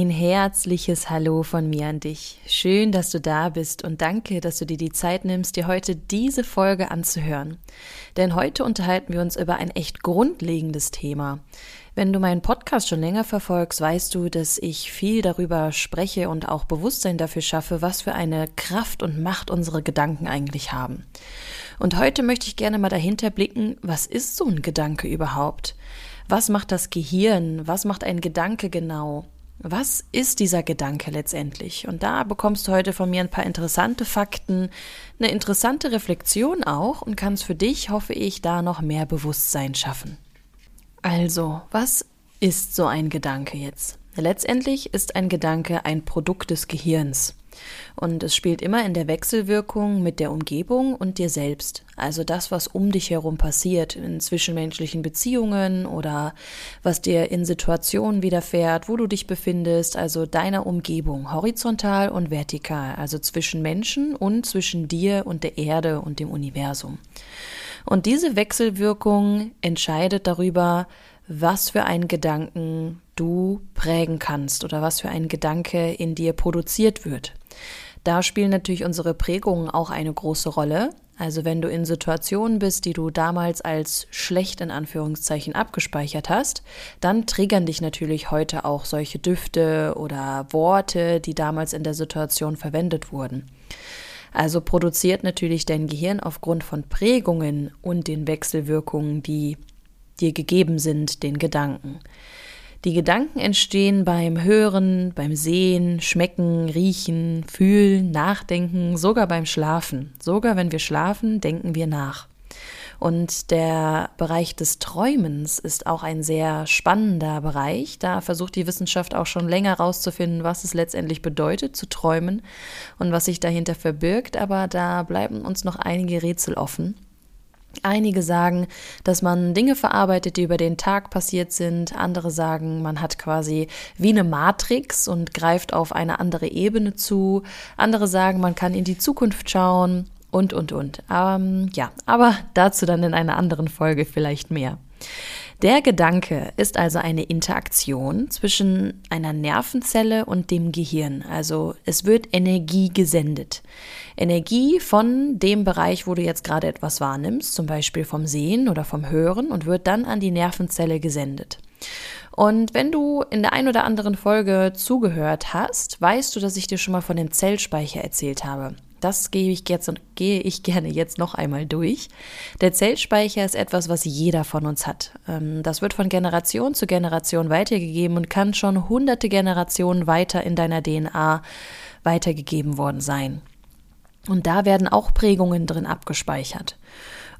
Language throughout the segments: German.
Ein herzliches Hallo von mir an dich. Schön, dass du da bist und danke, dass du dir die Zeit nimmst, dir heute diese Folge anzuhören. Denn heute unterhalten wir uns über ein echt grundlegendes Thema. Wenn du meinen Podcast schon länger verfolgst, weißt du, dass ich viel darüber spreche und auch Bewusstsein dafür schaffe, was für eine Kraft und Macht unsere Gedanken eigentlich haben. Und heute möchte ich gerne mal dahinter blicken, was ist so ein Gedanke überhaupt? Was macht das Gehirn? Was macht ein Gedanke genau? Was ist dieser Gedanke letztendlich? Und da bekommst du heute von mir ein paar interessante Fakten, eine interessante Reflexion auch und kannst für dich, hoffe ich, da noch mehr Bewusstsein schaffen. Also, was ist so ein Gedanke jetzt? Letztendlich ist ein Gedanke ein Produkt des Gehirns. Und es spielt immer in der Wechselwirkung mit der Umgebung und dir selbst. Also das, was um dich herum passiert, in zwischenmenschlichen Beziehungen oder was dir in Situationen widerfährt, wo du dich befindest, also deiner Umgebung, horizontal und vertikal, also zwischen Menschen und zwischen dir und der Erde und dem Universum. Und diese Wechselwirkung entscheidet darüber, was für einen Gedanken du prägen kannst oder was für ein Gedanke in dir produziert wird. Da spielen natürlich unsere Prägungen auch eine große Rolle. Also wenn du in Situationen bist, die du damals als schlecht in Anführungszeichen abgespeichert hast, dann triggern dich natürlich heute auch solche Düfte oder Worte, die damals in der Situation verwendet wurden. Also produziert natürlich dein Gehirn aufgrund von Prägungen und den Wechselwirkungen, die dir gegeben sind, den Gedanken. Die Gedanken entstehen beim Hören, beim Sehen, Schmecken, Riechen, Fühlen, Nachdenken, sogar beim Schlafen. Sogar wenn wir schlafen, denken wir nach. Und der Bereich des Träumens ist auch ein sehr spannender Bereich. Da versucht die Wissenschaft auch schon länger herauszufinden, was es letztendlich bedeutet zu träumen und was sich dahinter verbirgt. Aber da bleiben uns noch einige Rätsel offen. Einige sagen, dass man Dinge verarbeitet, die über den Tag passiert sind. Andere sagen, man hat quasi wie eine Matrix und greift auf eine andere Ebene zu. Andere sagen, man kann in die Zukunft schauen und, und, und. Ähm, ja, aber dazu dann in einer anderen Folge vielleicht mehr. Der Gedanke ist also eine Interaktion zwischen einer Nervenzelle und dem Gehirn. Also es wird Energie gesendet. Energie von dem Bereich, wo du jetzt gerade etwas wahrnimmst, zum Beispiel vom Sehen oder vom Hören und wird dann an die Nervenzelle gesendet. Und wenn du in der ein oder anderen Folge zugehört hast, weißt du, dass ich dir schon mal von dem Zellspeicher erzählt habe. Das gehe ich, jetzt, gehe ich gerne jetzt noch einmal durch. Der Zellspeicher ist etwas, was jeder von uns hat. Ähm, das wird von Generation zu Generation weitergegeben und kann schon hunderte Generationen weiter in deiner DNA weitergegeben worden sein. Und da werden auch Prägungen drin abgespeichert.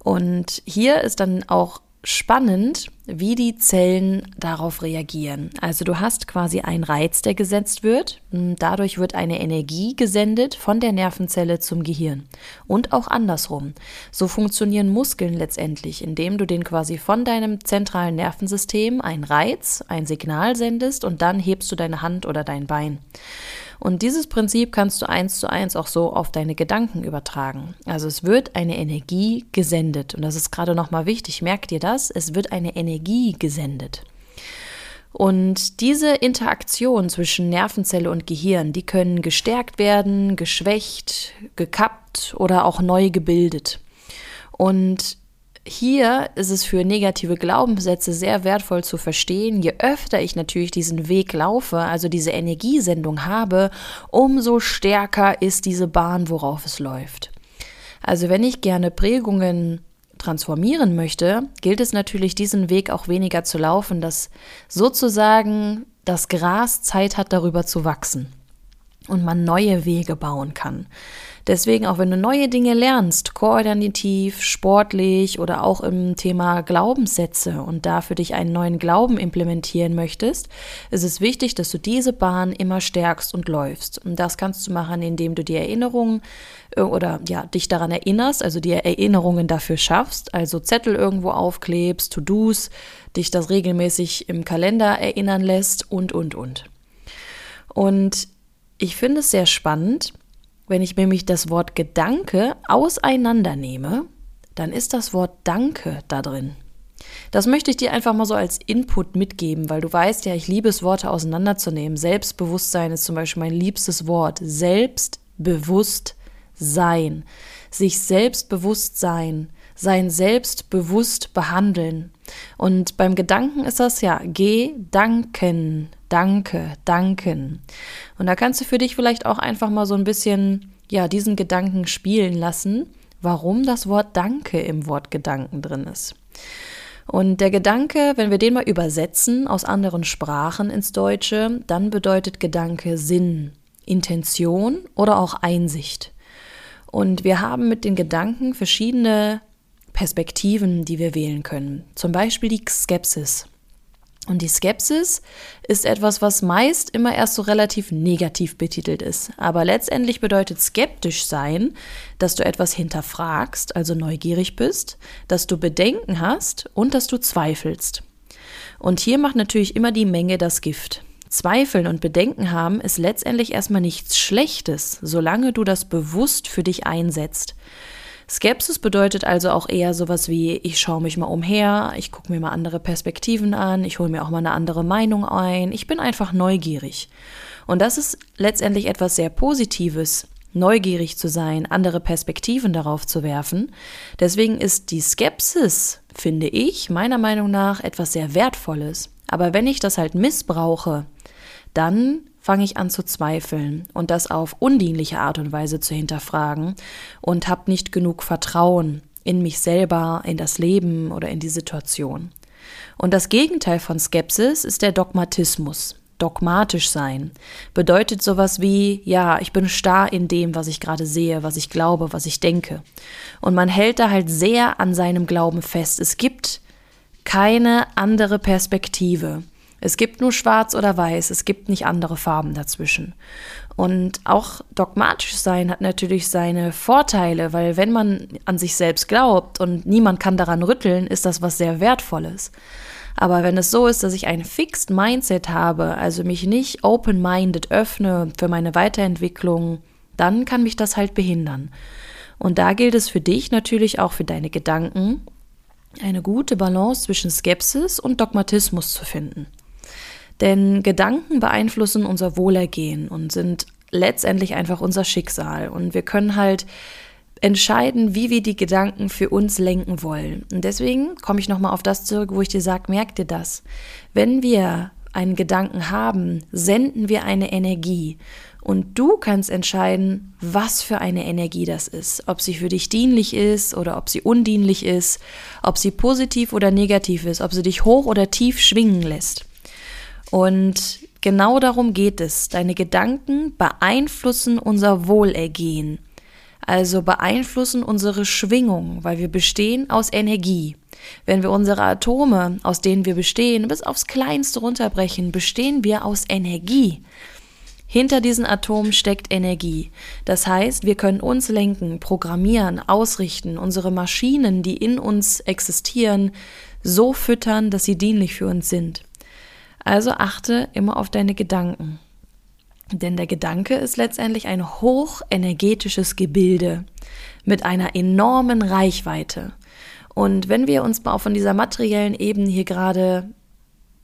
Und hier ist dann auch spannend, wie die Zellen darauf reagieren. Also du hast quasi einen Reiz, der gesetzt wird. Dadurch wird eine Energie gesendet von der Nervenzelle zum Gehirn. Und auch andersrum. So funktionieren Muskeln letztendlich, indem du den quasi von deinem zentralen Nervensystem einen Reiz, ein Signal sendest und dann hebst du deine Hand oder dein Bein. Und dieses Prinzip kannst du eins zu eins auch so auf deine Gedanken übertragen. Also es wird eine Energie gesendet. Und das ist gerade nochmal wichtig. Merk dir das. Es wird eine Energie gesendet. Und diese Interaktion zwischen Nervenzelle und Gehirn, die können gestärkt werden, geschwächt, gekappt oder auch neu gebildet. Und hier ist es für negative Glaubenssätze sehr wertvoll zu verstehen, je öfter ich natürlich diesen Weg laufe, also diese Energiesendung habe, umso stärker ist diese Bahn, worauf es läuft. Also wenn ich gerne Prägungen transformieren möchte, gilt es natürlich, diesen Weg auch weniger zu laufen, dass sozusagen das Gras Zeit hat, darüber zu wachsen und man neue Wege bauen kann. Deswegen, auch wenn du neue Dinge lernst, koordinativ, sportlich oder auch im Thema Glaubenssätze und da für dich einen neuen Glauben implementieren möchtest, ist es wichtig, dass du diese Bahn immer stärkst und läufst. Und das kannst du machen, indem du die Erinnerungen äh, oder ja, dich daran erinnerst, also dir Erinnerungen dafür schaffst, also Zettel irgendwo aufklebst, To-Dos, dich das regelmäßig im Kalender erinnern lässt und, und, und. Und ich finde es sehr spannend, wenn ich nämlich das Wort Gedanke auseinandernehme, dann ist das Wort Danke da drin. Das möchte ich dir einfach mal so als Input mitgeben, weil du weißt ja, ich liebe es, Worte auseinanderzunehmen. Selbstbewusstsein ist zum Beispiel mein liebstes Wort. Selbstbewusstsein. Sich selbstbewusst sein. Sein selbstbewusst behandeln. Und beim Gedanken ist das ja Gedanken. Danke, danken. Und da kannst du für dich vielleicht auch einfach mal so ein bisschen, ja, diesen Gedanken spielen lassen, warum das Wort Danke im Wort Gedanken drin ist. Und der Gedanke, wenn wir den mal übersetzen aus anderen Sprachen ins Deutsche, dann bedeutet Gedanke Sinn, Intention oder auch Einsicht. Und wir haben mit den Gedanken verschiedene Perspektiven, die wir wählen können. Zum Beispiel die Skepsis. Und die Skepsis ist etwas, was meist immer erst so relativ negativ betitelt ist. Aber letztendlich bedeutet skeptisch sein, dass du etwas hinterfragst, also neugierig bist, dass du Bedenken hast und dass du zweifelst. Und hier macht natürlich immer die Menge das Gift. Zweifeln und Bedenken haben ist letztendlich erstmal nichts Schlechtes, solange du das bewusst für dich einsetzt. Skepsis bedeutet also auch eher sowas wie, ich schaue mich mal umher, ich gucke mir mal andere Perspektiven an, ich hole mir auch mal eine andere Meinung ein, ich bin einfach neugierig. Und das ist letztendlich etwas sehr Positives, neugierig zu sein, andere Perspektiven darauf zu werfen. Deswegen ist die Skepsis, finde ich, meiner Meinung nach etwas sehr Wertvolles. Aber wenn ich das halt missbrauche, dann fange ich an zu zweifeln und das auf undienliche Art und Weise zu hinterfragen und habe nicht genug Vertrauen in mich selber, in das Leben oder in die Situation. Und das Gegenteil von Skepsis ist der Dogmatismus. Dogmatisch sein bedeutet sowas wie, ja, ich bin starr in dem, was ich gerade sehe, was ich glaube, was ich denke. Und man hält da halt sehr an seinem Glauben fest. Es gibt keine andere Perspektive. Es gibt nur schwarz oder weiß, es gibt nicht andere Farben dazwischen. Und auch dogmatisch sein hat natürlich seine Vorteile, weil wenn man an sich selbst glaubt und niemand kann daran rütteln, ist das was sehr Wertvolles. Aber wenn es so ist, dass ich ein Fixed Mindset habe, also mich nicht open-minded öffne für meine Weiterentwicklung, dann kann mich das halt behindern. Und da gilt es für dich natürlich auch für deine Gedanken, eine gute Balance zwischen Skepsis und Dogmatismus zu finden. Denn Gedanken beeinflussen unser Wohlergehen und sind letztendlich einfach unser Schicksal. Und wir können halt entscheiden, wie wir die Gedanken für uns lenken wollen. Und deswegen komme ich nochmal auf das zurück, wo ich dir sage, merk dir das. Wenn wir einen Gedanken haben, senden wir eine Energie. Und du kannst entscheiden, was für eine Energie das ist. Ob sie für dich dienlich ist oder ob sie undienlich ist, ob sie positiv oder negativ ist, ob sie dich hoch oder tief schwingen lässt. Und genau darum geht es. Deine Gedanken beeinflussen unser Wohlergehen, also beeinflussen unsere Schwingung, weil wir bestehen aus Energie. Wenn wir unsere Atome, aus denen wir bestehen, bis aufs Kleinste runterbrechen, bestehen wir aus Energie. Hinter diesen Atomen steckt Energie. Das heißt, wir können uns lenken, programmieren, ausrichten, unsere Maschinen, die in uns existieren, so füttern, dass sie dienlich für uns sind. Also achte immer auf deine Gedanken. Denn der Gedanke ist letztendlich ein hochenergetisches Gebilde mit einer enormen Reichweite. Und wenn wir uns mal von dieser materiellen Ebene hier gerade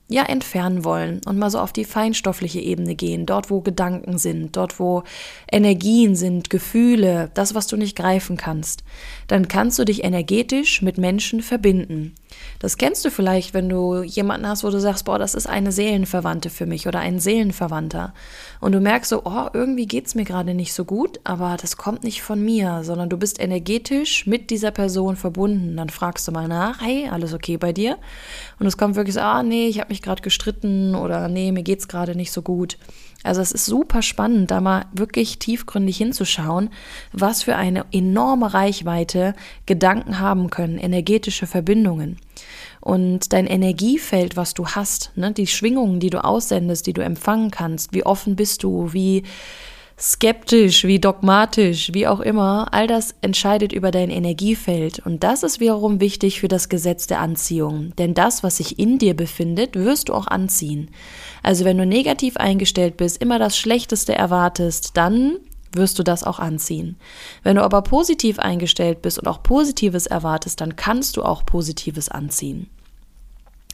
ja entfernen wollen und mal so auf die feinstoffliche Ebene gehen, dort wo Gedanken sind, dort wo Energien sind, Gefühle, das, was du nicht greifen kannst, dann kannst du dich energetisch mit Menschen verbinden. Das kennst du vielleicht, wenn du jemanden hast, wo du sagst, boah, das ist eine Seelenverwandte für mich oder ein Seelenverwandter. Und du merkst so, oh, irgendwie geht's mir gerade nicht so gut, aber das kommt nicht von mir, sondern du bist energetisch mit dieser Person verbunden. Dann fragst du mal nach, hey, alles okay bei dir? Und es kommt wirklich so, ah, nee, ich habe mich gerade gestritten oder nee, mir geht's gerade nicht so gut. Also es ist super spannend, da mal wirklich tiefgründig hinzuschauen, was für eine enorme Reichweite Gedanken haben können, energetische Verbindungen. Und dein Energiefeld, was du hast, ne, die Schwingungen, die du aussendest, die du empfangen kannst, wie offen bist du, wie skeptisch, wie dogmatisch, wie auch immer, all das entscheidet über dein Energiefeld. Und das ist wiederum wichtig für das Gesetz der Anziehung. Denn das, was sich in dir befindet, wirst du auch anziehen. Also wenn du negativ eingestellt bist, immer das Schlechteste erwartest, dann wirst du das auch anziehen. Wenn du aber positiv eingestellt bist und auch Positives erwartest, dann kannst du auch Positives anziehen.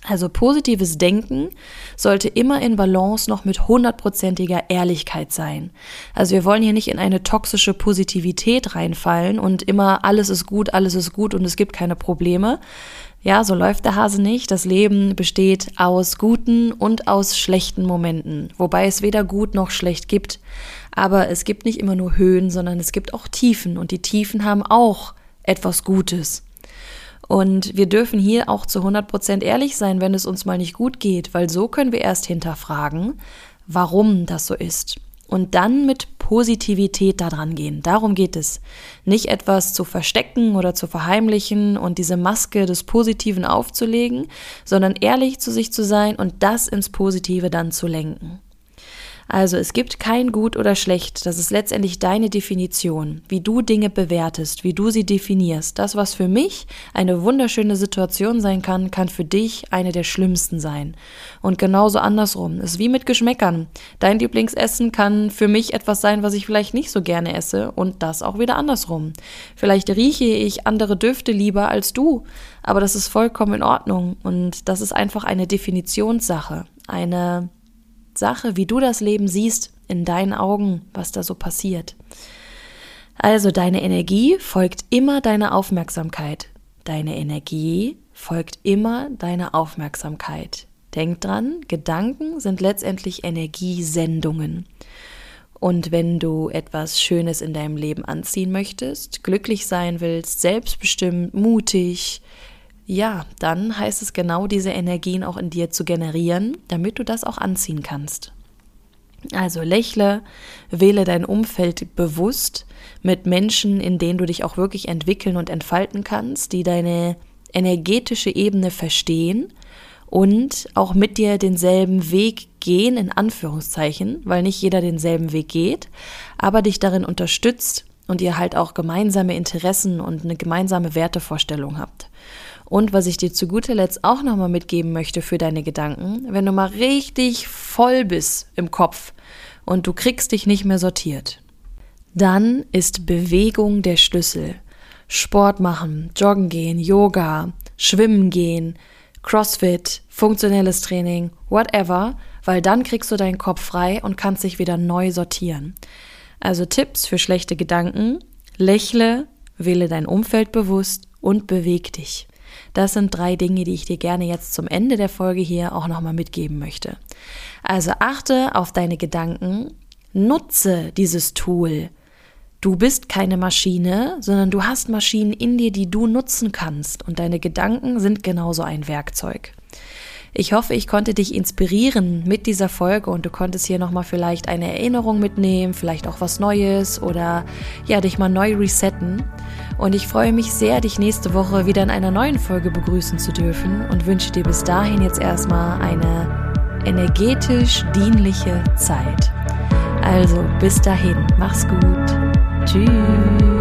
Also positives Denken sollte immer in Balance noch mit hundertprozentiger Ehrlichkeit sein. Also wir wollen hier nicht in eine toxische Positivität reinfallen und immer alles ist gut, alles ist gut und es gibt keine Probleme. Ja, so läuft der Hase nicht. Das Leben besteht aus guten und aus schlechten Momenten, wobei es weder gut noch schlecht gibt. Aber es gibt nicht immer nur Höhen, sondern es gibt auch Tiefen und die Tiefen haben auch etwas Gutes. Und wir dürfen hier auch zu 100 Prozent ehrlich sein, wenn es uns mal nicht gut geht, weil so können wir erst hinterfragen, warum das so ist. Und dann mit Positivität daran gehen. Darum geht es. Nicht etwas zu verstecken oder zu verheimlichen und diese Maske des Positiven aufzulegen, sondern ehrlich zu sich zu sein und das ins Positive dann zu lenken. Also es gibt kein gut oder schlecht, das ist letztendlich deine Definition, wie du Dinge bewertest, wie du sie definierst. Das, was für mich eine wunderschöne Situation sein kann, kann für dich eine der schlimmsten sein. Und genauso andersrum. Es ist wie mit Geschmäckern. Dein Lieblingsessen kann für mich etwas sein, was ich vielleicht nicht so gerne esse und das auch wieder andersrum. Vielleicht rieche ich andere Düfte lieber als du, aber das ist vollkommen in Ordnung und das ist einfach eine Definitionssache, eine Sache, wie du das Leben siehst, in deinen Augen, was da so passiert. Also deine Energie folgt immer deiner Aufmerksamkeit. Deine Energie folgt immer deiner Aufmerksamkeit. Denk dran, Gedanken sind letztendlich Energiesendungen. Und wenn du etwas Schönes in deinem Leben anziehen möchtest, glücklich sein willst, selbstbestimmt, mutig, ja, dann heißt es genau diese Energien auch in dir zu generieren, damit du das auch anziehen kannst. Also lächle, wähle dein Umfeld bewusst mit Menschen, in denen du dich auch wirklich entwickeln und entfalten kannst, die deine energetische Ebene verstehen und auch mit dir denselben Weg gehen, in Anführungszeichen, weil nicht jeder denselben Weg geht, aber dich darin unterstützt und ihr halt auch gemeinsame Interessen und eine gemeinsame Wertevorstellung habt. Und was ich dir zu guter Letzt auch nochmal mitgeben möchte für deine Gedanken, wenn du mal richtig voll bist im Kopf und du kriegst dich nicht mehr sortiert, dann ist Bewegung der Schlüssel. Sport machen, joggen gehen, Yoga, schwimmen gehen, Crossfit, funktionelles Training, whatever, weil dann kriegst du deinen Kopf frei und kannst dich wieder neu sortieren. Also Tipps für schlechte Gedanken, lächle, wähle dein Umfeld bewusst und beweg dich. Das sind drei Dinge, die ich dir gerne jetzt zum Ende der Folge hier auch nochmal mitgeben möchte. Also achte auf deine Gedanken, nutze dieses Tool. Du bist keine Maschine, sondern du hast Maschinen in dir, die du nutzen kannst und deine Gedanken sind genauso ein Werkzeug. Ich hoffe, ich konnte dich inspirieren mit dieser Folge und du konntest hier nochmal vielleicht eine Erinnerung mitnehmen, vielleicht auch was Neues oder ja, dich mal neu resetten. Und ich freue mich sehr, dich nächste Woche wieder in einer neuen Folge begrüßen zu dürfen und wünsche dir bis dahin jetzt erstmal eine energetisch dienliche Zeit. Also bis dahin, mach's gut. Tschüss.